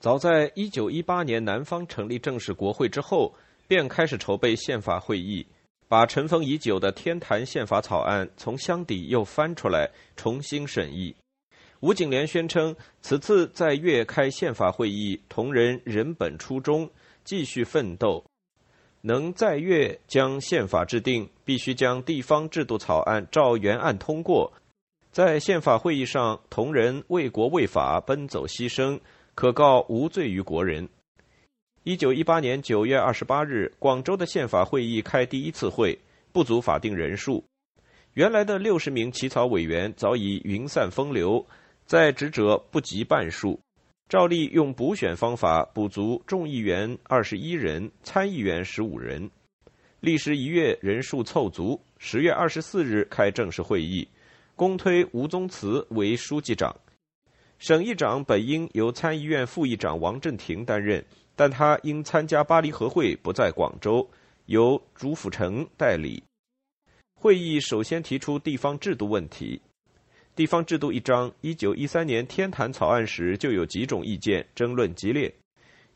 早在一九一八年南方成立正式国会之后，便开始筹备宪法会议，把尘封已久的天坛宪法草案从箱底又翻出来重新审议。吴景莲宣称，此次在粤开宪法会议，同仁人本初衷，继续奋斗。能在粤将宪法制定，必须将地方制度草案照原案通过。在宪法会议上，同仁为国为法奔走牺牲，可告无罪于国人。一九一八年九月二十八日，广州的宪法会议开第一次会，不足法定人数，原来的六十名起草委员早已云散风流。在职者不及半数，照例用补选方法补足众议员二十一人，参议员十五人。历时一月，人数凑足。十月二十四日开正式会议，公推吴宗慈为书记长。省议长本应由参议院副议长王振廷担任，但他因参加巴黎和会不在广州，由朱辅成代理。会议首先提出地方制度问题。地方制度一章，一九一三年天坛草案时就有几种意见，争论激烈，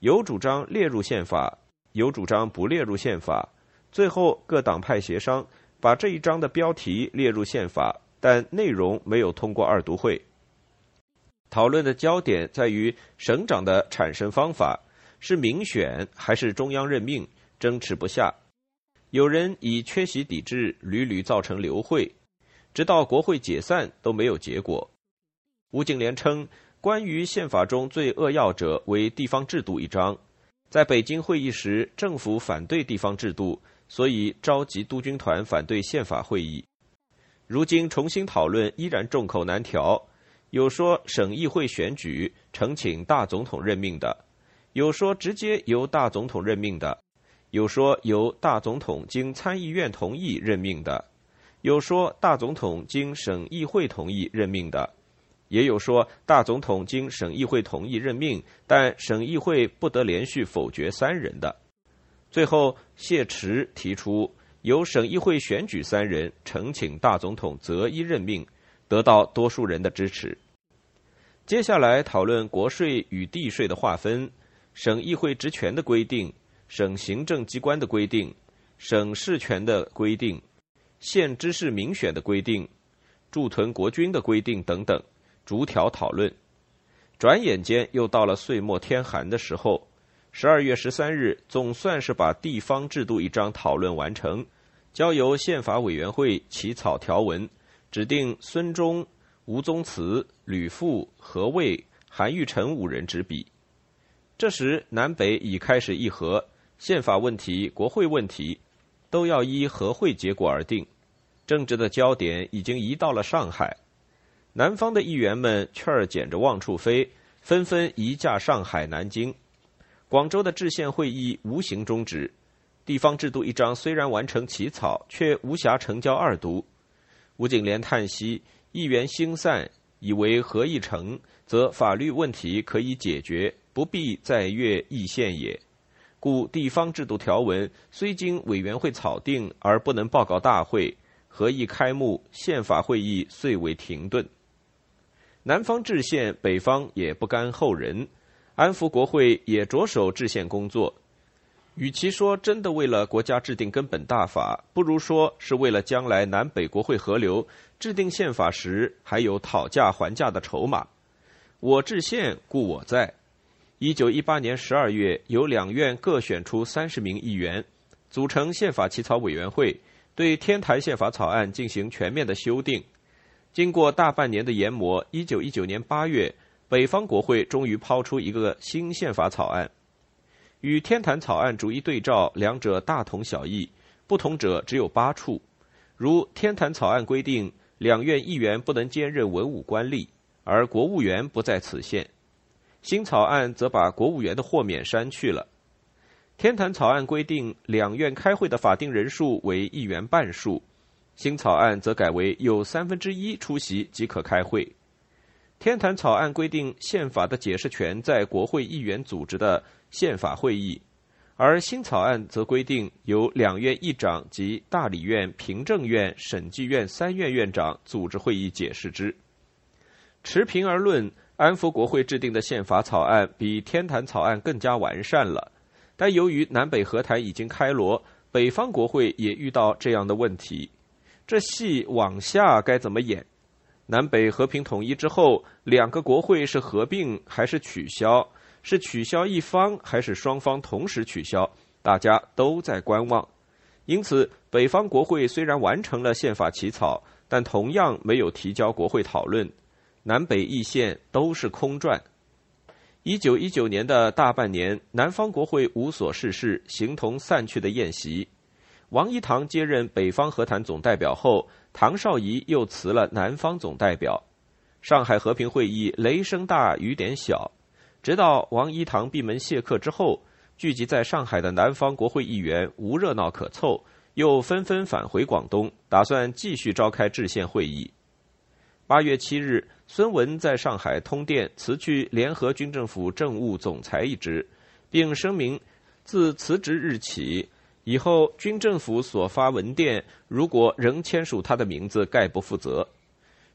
有主张列入宪法，有主张不列入宪法。最后各党派协商，把这一章的标题列入宪法，但内容没有通过二读会。讨论的焦点在于省长的产生方法是民选还是中央任命，争持不下。有人以缺席抵制，屡屡造成流会。直到国会解散都没有结果。吴景莲称，关于宪法中最扼要者为地方制度一章，在北京会议时，政府反对地方制度，所以召集督军团反对宪法会议。如今重新讨论，依然众口难调。有说省议会选举，呈请大总统任命的；有说直接由大总统任命的；有说由大总统经参议院同意任命的。有说大总统经省议会同意任命的，也有说大总统经省议会同意任命，但省议会不得连续否决三人的。最后，谢池提出由省议会选举三人，呈请大总统择一任命，得到多数人的支持。接下来讨论国税与地税的划分、省议会职权的规定、省行政机关的规定、省事权的规定。县知事民选的规定、驻屯国军的规定等等，逐条讨论。转眼间又到了岁末天寒的时候。十二月十三日，总算是把地方制度一章讨论完成，交由宪法委员会起草条文，指定孙中、吴宗慈、吕父、何卫、韩玉成五人执笔。这时南北已开始议和，宪法问题、国会问题，都要依和会结果而定。政治的焦点已经移到了上海，南方的议员们雀儿捡着望处飞，纷纷移驾上海、南京。广州的制宪会议无形终止，地方制度一章虽然完成起草，却无暇成交二读。吴景莲叹息：议员心散，以为合议成，则法律问题可以解决，不必再越议宪也。故地方制度条文虽经委员会草定，而不能报告大会。合议开幕，宪法会议遂为停顿。南方制宪，北方也不甘后人，安福国会也着手制宪工作。与其说真的为了国家制定根本大法，不如说是为了将来南北国会合流，制定宪法时还有讨价还价的筹码。我制宪，故我在。一九一八年十二月，由两院各选出三十名议员，组成宪法起草委员会。对天台宪法草案进行全面的修订，经过大半年的研磨，一九一九年八月，北方国会终于抛出一个新宪法草案，与天坛草案逐一对照，两者大同小异，不同者只有八处。如天坛草案规定，两院议员不能兼任文武官吏，而国务员不在此限；新草案则把国务员的豁免删去了。天坛草案规定，两院开会的法定人数为议员半数；新草案则改为有三分之一出席即可开会。天坛草案规定，宪法的解释权在国会议员组织的宪法会议，而新草案则规定由两院议长及大理院、平正院、审计院三院院长组织会议解释之。持平而论，安福国会制定的宪法草案比天坛草案更加完善了，但由于南北和谈已经开锣，北方国会也遇到这样的问题，这戏往下该怎么演？南北和平统一之后，两个国会是合并还是取消？是取消一方还是双方同时取消？大家都在观望。因此，北方国会虽然完成了宪法起草，但同样没有提交国会讨论。南北议宪都是空转。一九一九年的大半年，南方国会无所事事，形同散去的宴席。王一堂接任北方和谈总代表后，唐绍仪又辞了南方总代表。上海和平会议雷声大雨点小，直到王一堂闭门谢客之后，聚集在上海的南方国会议员无热闹可凑，又纷纷返回广东，打算继续召开制宪会议。八月七日，孙文在上海通电辞去联合军政府政务总裁一职，并声明，自辞职日起，以后军政府所发文电，如果仍签署他的名字，概不负责。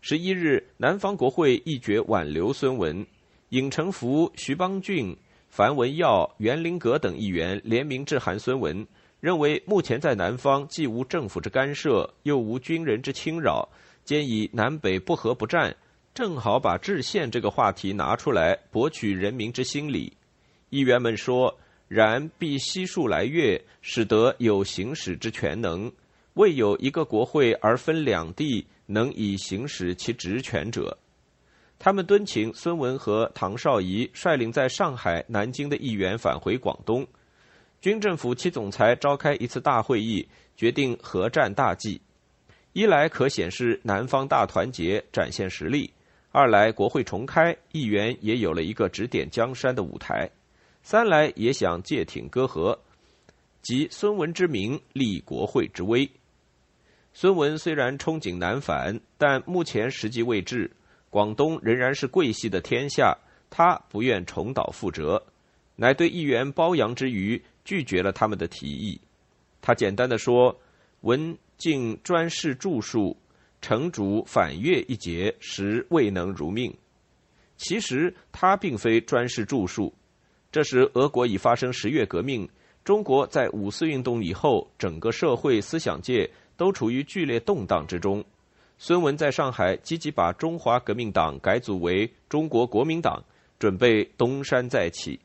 十一日，南方国会议决挽留孙文，尹成福、徐邦俊、樊文耀、袁林阁等议员联名致函孙文，认为目前在南方既无政府之干涉，又无军人之侵扰。兼以南北不和不战，正好把制宪这个话题拿出来博取人民之心理。议员们说：“然必悉数来月，使得有行使之权能，未有一个国会而分两地能以行使其职权者。”他们敦请孙文和唐绍仪率领在上海、南京的议员返回广东，军政府七总裁召开一次大会议，决定合战大计。一来可显示南方大团结，展现实力；二来国会重开，议员也有了一个指点江山的舞台；三来也想借挺歌和，集孙文之名，立国会之威。孙文虽然憧憬南返，但目前时机未至，广东仍然是桂系的天下，他不愿重蹈覆辙，乃对议员褒扬之余，拒绝了他们的提议。他简单的说：“文。”竟专事著述，城主反越一节，实未能如命。其实他并非专事著述。这时俄国已发生十月革命，中国在五四运动以后，整个社会思想界都处于剧烈动荡之中。孙文在上海积极把中华革命党改组为中国国民党，准备东山再起。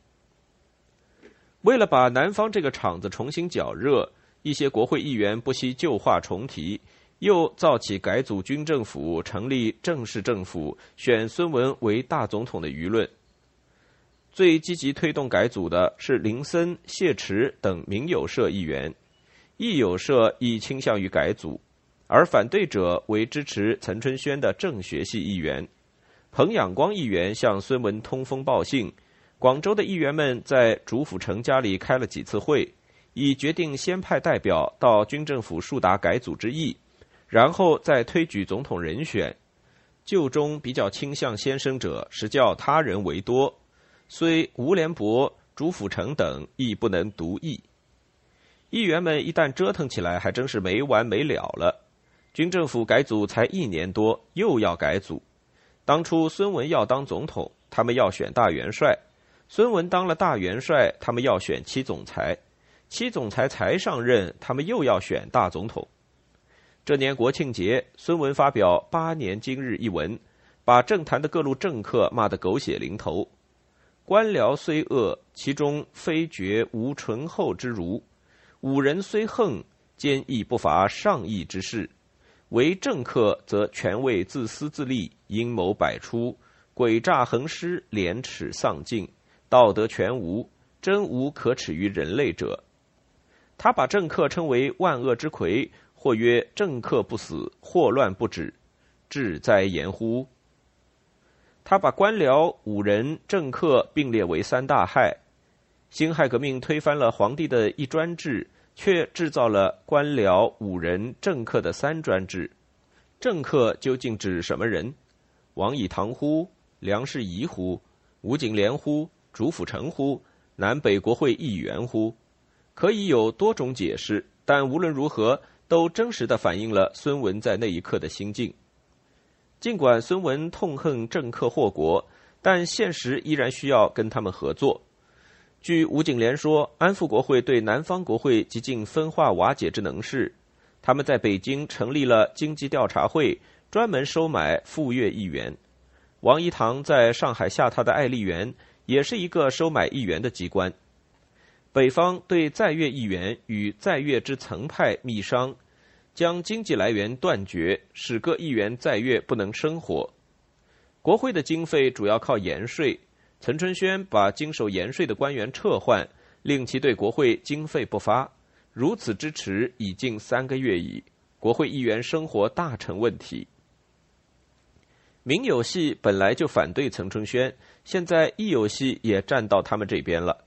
为了把南方这个场子重新搅热。一些国会议员不惜旧话重提，又造起改组军政府、成立正式政府、选孙文为大总统的舆论。最积极推动改组的是林森、谢池等民友社议员，义有社亦倾向于改组，而反对者为支持岑春轩的政学系议员。彭仰光议员向孙文通风报信，广州的议员们在主府城家里开了几次会。已决定先派代表到军政府树达改组之意，然后再推举总统人选。旧中比较倾向先生者，实叫他人为多。虽吴连伯、朱辅成等亦不能独议。议员们一旦折腾起来，还真是没完没了了。军政府改组才一年多，又要改组。当初孙文要当总统，他们要选大元帅；孙文当了大元帅，他们要选七总裁。七总裁才上任，他们又要选大总统。这年国庆节，孙文发表《八年今日》一文，把政坛的各路政客骂得狗血淋头。官僚虽恶，其中非绝无醇厚之儒；五人虽横，坚亦不乏上义之士。为政客，则权位自私自利，阴谋百出，诡诈横施，廉耻丧尽，道德全无，真无可耻于人类者。他把政客称为万恶之魁，或曰政客不死，祸乱不止，志哉言乎？他把官僚、武人、政客并列为三大害。辛亥革命推翻了皇帝的一专制，却制造了官僚、武人、政客的三专制。政客究竟指什么人？王以堂乎？梁士仪乎？吴景莲乎？主辅臣乎？南北国会议员乎？可以有多种解释，但无论如何，都真实的反映了孙文在那一刻的心境。尽管孙文痛恨政客祸国，但现实依然需要跟他们合作。据吴景莲说，安富国会对南方国会极尽分化瓦解之能事。他们在北京成立了经济调查会，专门收买赴粤议员。王一堂在上海下榻的爱丽园也是一个收买议员的机关。北方对在粤议员与在粤之层派密商，将经济来源断绝，使各议员在粤不能生活。国会的经费主要靠盐税，岑春轩把经手盐税的官员撤换，令其对国会经费不发。如此支持已近三个月矣，国会议员生活大成问题。民有系本来就反对岑春轩，现在义有系也站到他们这边了。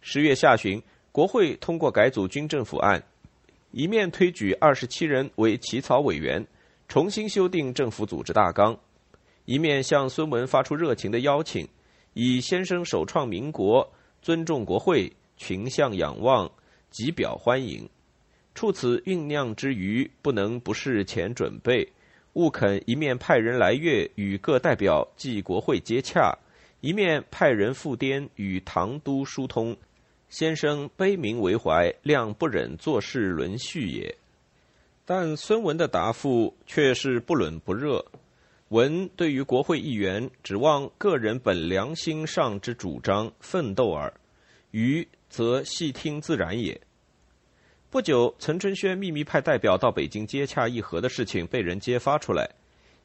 十月下旬，国会通过改组军政府案，一面推举二十七人为起草委员，重新修订政府组织大纲，一面向孙文发出热情的邀请，以先生首创民国，尊重国会，群相仰望，极表欢迎。处此酝酿之余，不能不事前准备。勿肯一面派人来粤与各代表暨国会接洽，一面派人赴滇与唐都疏通。先生悲悯为怀，谅不忍做事轮序也。但孙文的答复却是不冷不热。文对于国会议员指望个人本良心上之主张奋斗耳，余则细听自然也。不久，岑春轩秘密派代表到北京接洽议和的事情被人揭发出来。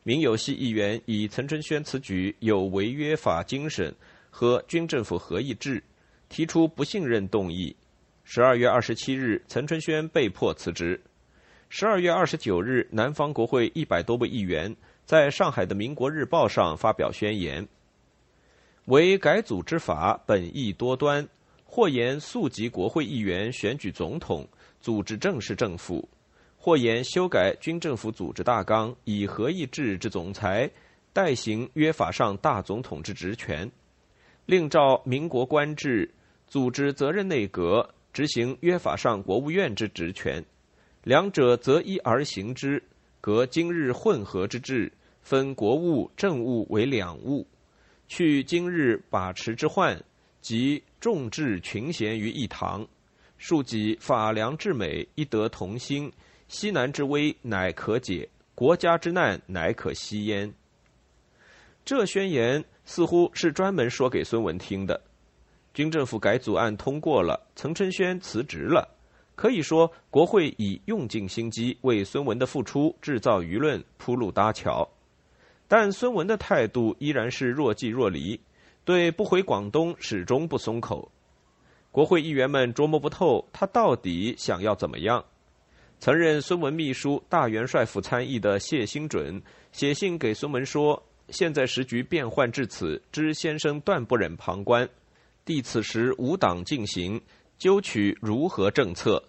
民有系议员以岑春轩此举有违约法精神和军政府合议制，提出不信任动议。十二月二十七日，岑春轩被迫辞职。十二月二十九日，南方国会一百多位议员在上海的《民国日报》上发表宣言：为改组之法本意多端，或言速集国会议员选举总统。组织正式政府，或言修改军政府组织大纲，以合议制之总裁代行约法上大总统之职权，另照民国官制组织责任内阁，执行约法上国务院之职权。两者择一而行之，隔今日混合之制，分国务政务为两务，去今日把持之患，即众志群贤于一堂。庶几法良至美，一德同心；西南之危，乃可解；国家之难，乃可息焉。这宣言似乎是专门说给孙文听的。军政府改组案通过了，岑春轩辞职了，可以说国会已用尽心机为孙文的复出制造舆论、铺路搭桥。但孙文的态度依然是若即若离，对不回广东始终不松口。国会议员们琢磨不透，他到底想要怎么样？曾任孙文秘书、大元帅府参议的谢兴准写信给孙文说：“现在时局变幻至此，知先生断不忍旁观。弟此时无党进行，究取如何政策？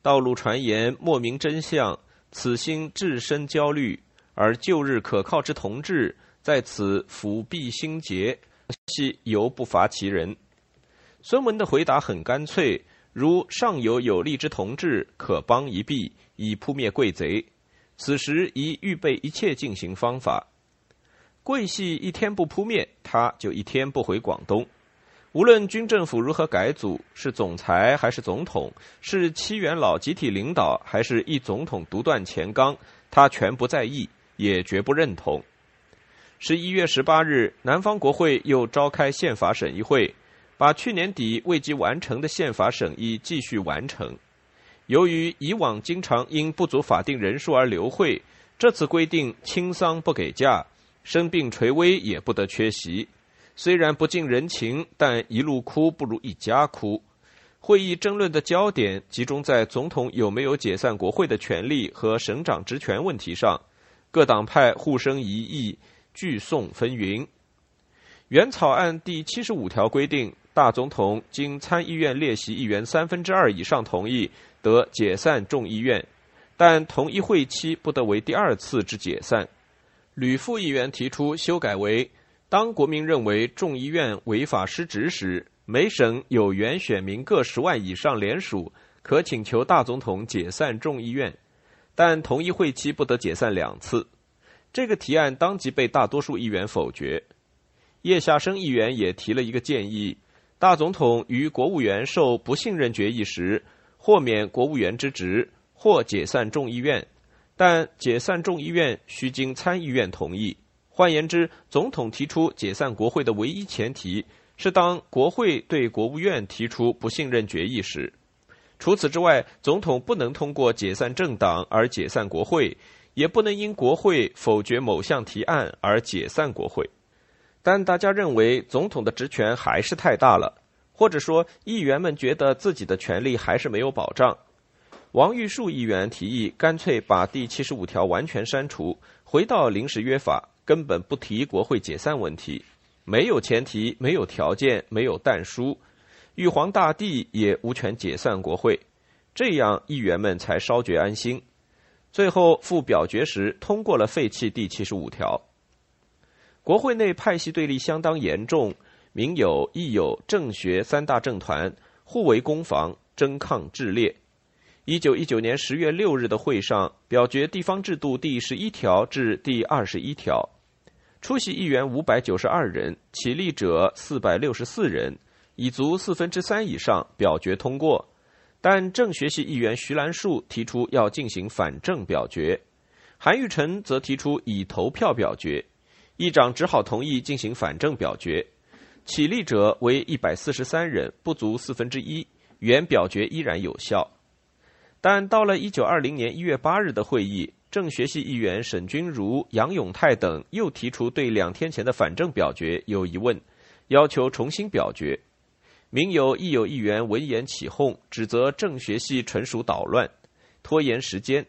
道路传言莫名真相，此心至深焦虑。而旧日可靠之同志在此辅弼心结，系犹不乏其人。”孙文的回答很干脆，如上有有力之同志，可帮一臂，以扑灭贵贼。此时已预备一切进行方法。贵系一天不扑灭，他就一天不回广东。无论军政府如何改组，是总裁还是总统，是七元老集体领导，还是一总统独断前纲，他全不在意，也绝不认同。十一月十八日，南方国会又召开宪法审议会。把去年底未及完成的宪法审议继续完成。由于以往经常因不足法定人数而留会，这次规定轻丧不给假，生病垂危也不得缺席。虽然不近人情，但一路哭不如一家哭。会议争论的焦点集中在总统有没有解散国会的权利和省长职权问题上，各党派互生疑义，聚讼纷纭。原草案第七十五条规定。大总统经参议院列席议员三分之二以上同意，得解散众议院，但同一会期不得为第二次之解散。吕副议员提出修改为：当国民认为众议院违法失职时，每省有原选民各十万以上联署，可请求大总统解散众议院，但同一会期不得解散两次。这个提案当即被大多数议员否决。叶夏生议员也提了一个建议：大总统与国务员受不信任决议时，豁免国务员之职，或解散众议院。但解散众议院需经参议院同意。换言之，总统提出解散国会的唯一前提是当国会对国务院提出不信任决议时。除此之外，总统不能通过解散政党而解散国会，也不能因国会否决某项提案而解散国会。但大家认为总统的职权还是太大了，或者说议员们觉得自己的权利还是没有保障。王玉树议员提议干脆把第七十五条完全删除，回到临时约法，根本不提国会解散问题，没有前提，没有条件，没有但书，玉皇大帝也无权解散国会，这样议员们才稍觉安心。最后复表决时通过了废弃第七十五条。国会内派系对立相当严重，民有、义有、政学三大政团互为攻防，争抗炽烈。一九一九年十月六日的会上，表决地方制度第十一条至第二十一条，出席议员五百九十二人，起立者四百六十四人，已足四分之三以上，表决通过。但政学系议员徐兰树提出要进行反正表决，韩玉成则提出以投票表决。议长只好同意进行反正表决，起立者为一百四十三人，不足四分之一，原表决依然有效。但到了一九二零年一月八日的会议，政学系议员沈君儒、杨永泰等又提出对两天前的反正表决有疑问，要求重新表决。民有、亦有议员闻言起哄，指责政学系纯属捣乱，拖延时间。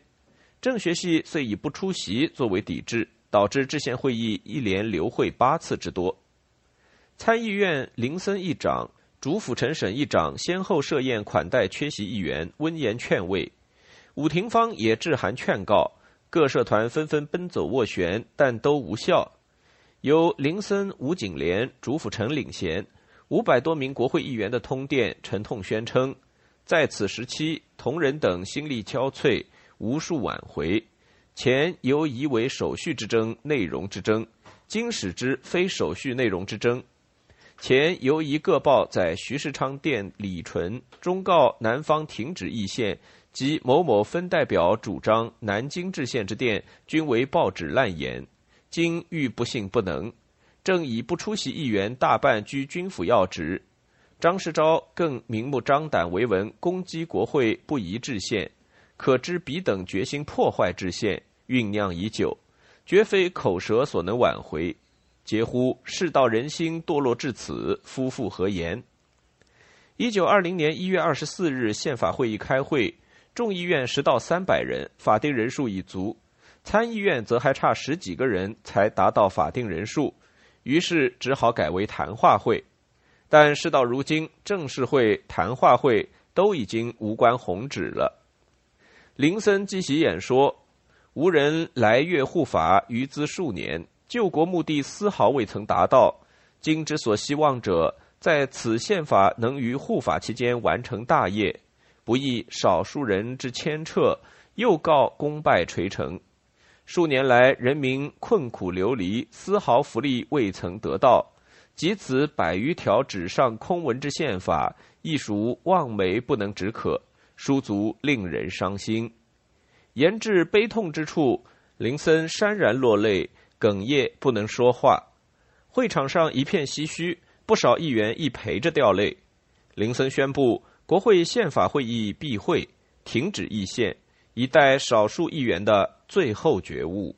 政学系遂以不出席作为抵制。导致制宪会议一连留会八次之多。参议院林森议长、主府陈审议长先后设宴款待缺席议员，温言劝慰。伍廷芳也致函劝告，各社团纷纷奔走斡旋，但都无效。由林森、吴景莲、主辅陈领衔五百多名国会议员的通电，沉痛宣称，在此时期，同仁等心力交瘁，无数挽回。前犹疑为手续之争、内容之争，今使之非手续内容之争。前由一各报在徐世昌电李纯忠告南方停止议宪，及某某分代表主张南京制宪之电，均为报纸滥言。今欲不信不能，正以不出席议员大半居军府要职。张世钊更明目张胆为文攻击国会不宜制宪。可知彼等决心破坏制宪，酝酿已久，绝非口舌所能挽回。嗟乎世道人心堕落至此，夫复何言？一九二零年一月二十四日，宪法会议开会，众议院十到三百人，法定人数已足；参议院则还差十几个人才达到法定人数，于是只好改为谈话会。但事到如今，正式会、谈话会都已经无关宏旨了。林森继席演说：“无人来越护法于兹数年，救国目的丝毫未曾达到。今之所希望者，在此宪法能于护法期间完成大业，不意少数人之牵扯，又告功败垂成。数年来，人民困苦流离，丝毫福利未曾得到。即此百余条纸上空文之宪法，亦属望梅不能止渴。”书足令人伤心，言至悲痛之处，林森潸然落泪，哽咽不能说话。会场上一片唏嘘，不少议员亦陪着掉泪。林森宣布国会宪法会议闭会，停止议宪，以待少数议员的最后觉悟。